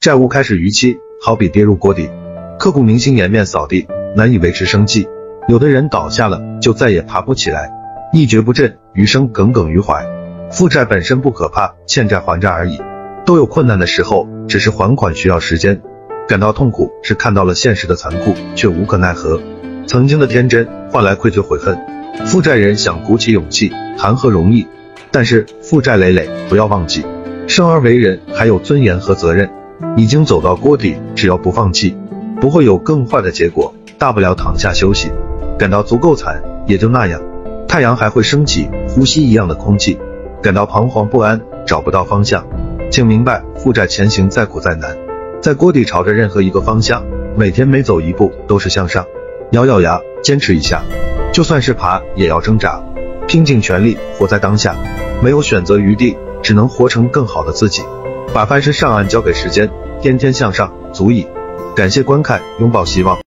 债务开始逾期，好比跌入锅底，刻骨铭心，颜面扫地，难以维持生计。有的人倒下了，就再也爬不起来，一蹶不振，余生耿耿于怀。负债本身不可怕，欠债还债而已。都有困难的时候，只是还款需要时间。感到痛苦是看到了现实的残酷，却无可奈何。曾经的天真换来愧疚悔恨。负债人想鼓起勇气，谈何容易？但是负债累累，不要忘记，生而为人还有尊严和责任。已经走到锅底，只要不放弃，不会有更坏的结果。大不了躺下休息。感到足够惨，也就那样。太阳还会升起，呼吸一样的空气。感到彷徨不安，找不到方向，请明白，负债前行再苦再难，在锅底朝着任何一个方向，每天每走一步都是向上。咬咬牙，坚持一下，就算是爬也要挣扎，拼尽全力活在当下，没有选择余地，只能活成更好的自己。把翻身上岸交给时间，天天向上，足矣。感谢观看，拥抱希望。